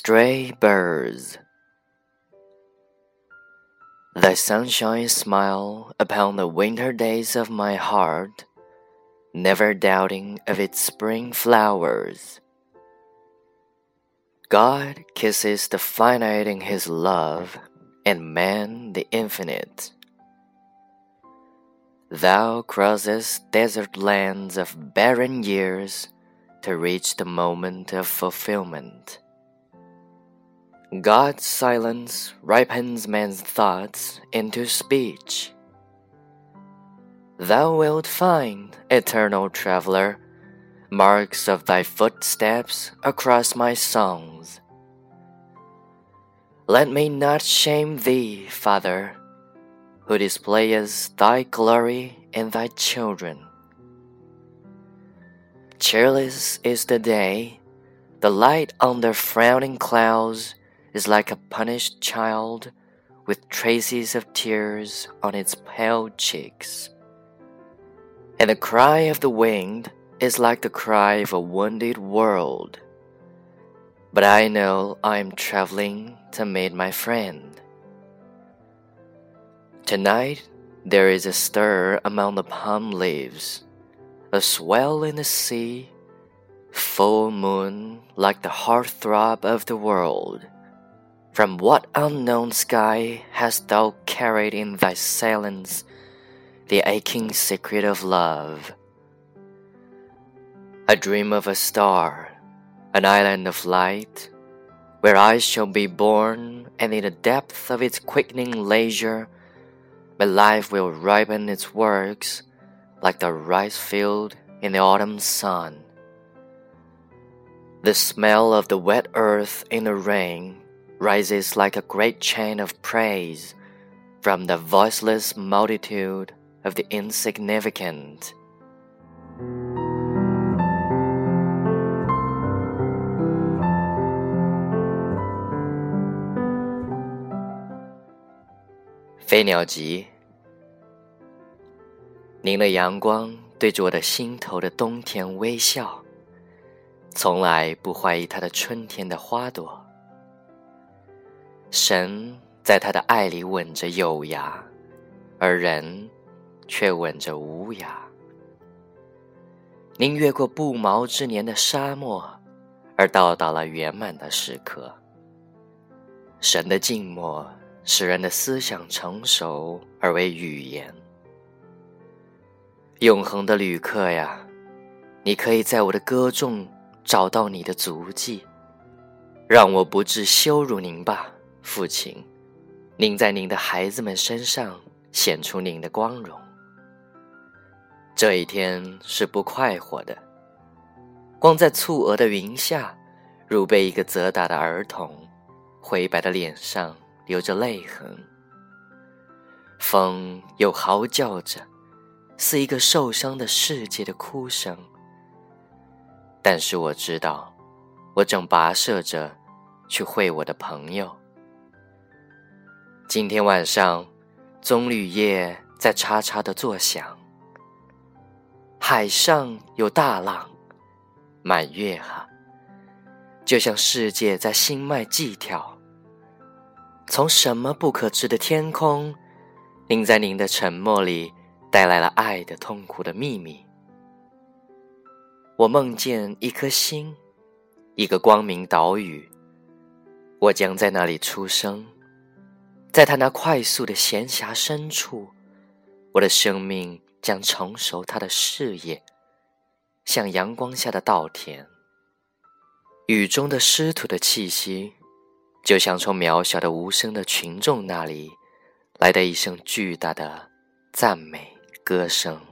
Stray birds. Thy sunshine smile upon the winter days of my heart, never doubting of its spring flowers. God kisses the finite in his love, and man the infinite. Thou crossest desert lands of barren years to reach the moment of fulfillment. God's silence ripens man's thoughts into speech. Thou wilt find, eternal traveler, marks of thy footsteps across my songs. Let me not shame thee, Father, who displayest thy glory in thy children. Cheerless is the day, the light under frowning clouds is like a punished child with traces of tears on its pale cheeks. And the cry of the wind is like the cry of a wounded world. But I know I am traveling to meet my friend. Tonight there is a stir among the palm leaves, a swell in the sea, full moon like the heart throb of the world. From what unknown sky hast thou carried in thy silence the aching secret of love? I dream of a star, an island of light, where I shall be born, and in the depth of its quickening leisure, my life will ripen its works like the rice field in the autumn sun. The smell of the wet earth in the rain rises like a great chain of praise from the voiceless multitude of the insignificant.《飞鸟集》，您的阳光对着我的心头的冬天微笑，从来不怀疑它的春天的花朵。 神在他的爱里吻着有涯，而人却吻着无涯。您越过不毛之年的沙漠，而到达了圆满的时刻。神的静默使人的思想成熟而为语言。永恒的旅客呀，你可以在我的歌中找到你的足迹，让我不致羞辱您吧。父亲，您在您的孩子们身上显出您的光荣。这一天是不快活的，光在蹙额的云下，如被一个责打的儿童，灰白的脸上留着泪痕。风又嚎叫着，似一个受伤的世界的哭声。但是我知道，我正跋涉着去会我的朋友。今天晚上，棕榈叶在嚓嚓的作响。海上有大浪，满月哈，就像世界在心脉悸跳。从什么不可知的天空，您在您的沉默里带来了爱的痛苦的秘密。我梦见一颗星，一个光明岛屿，我将在那里出生。在他那快速的闲暇深处，我的生命将成熟他的事业，像阳光下的稻田。雨中的湿土的气息，就像从渺小的无声的群众那里来的一声巨大的赞美歌声。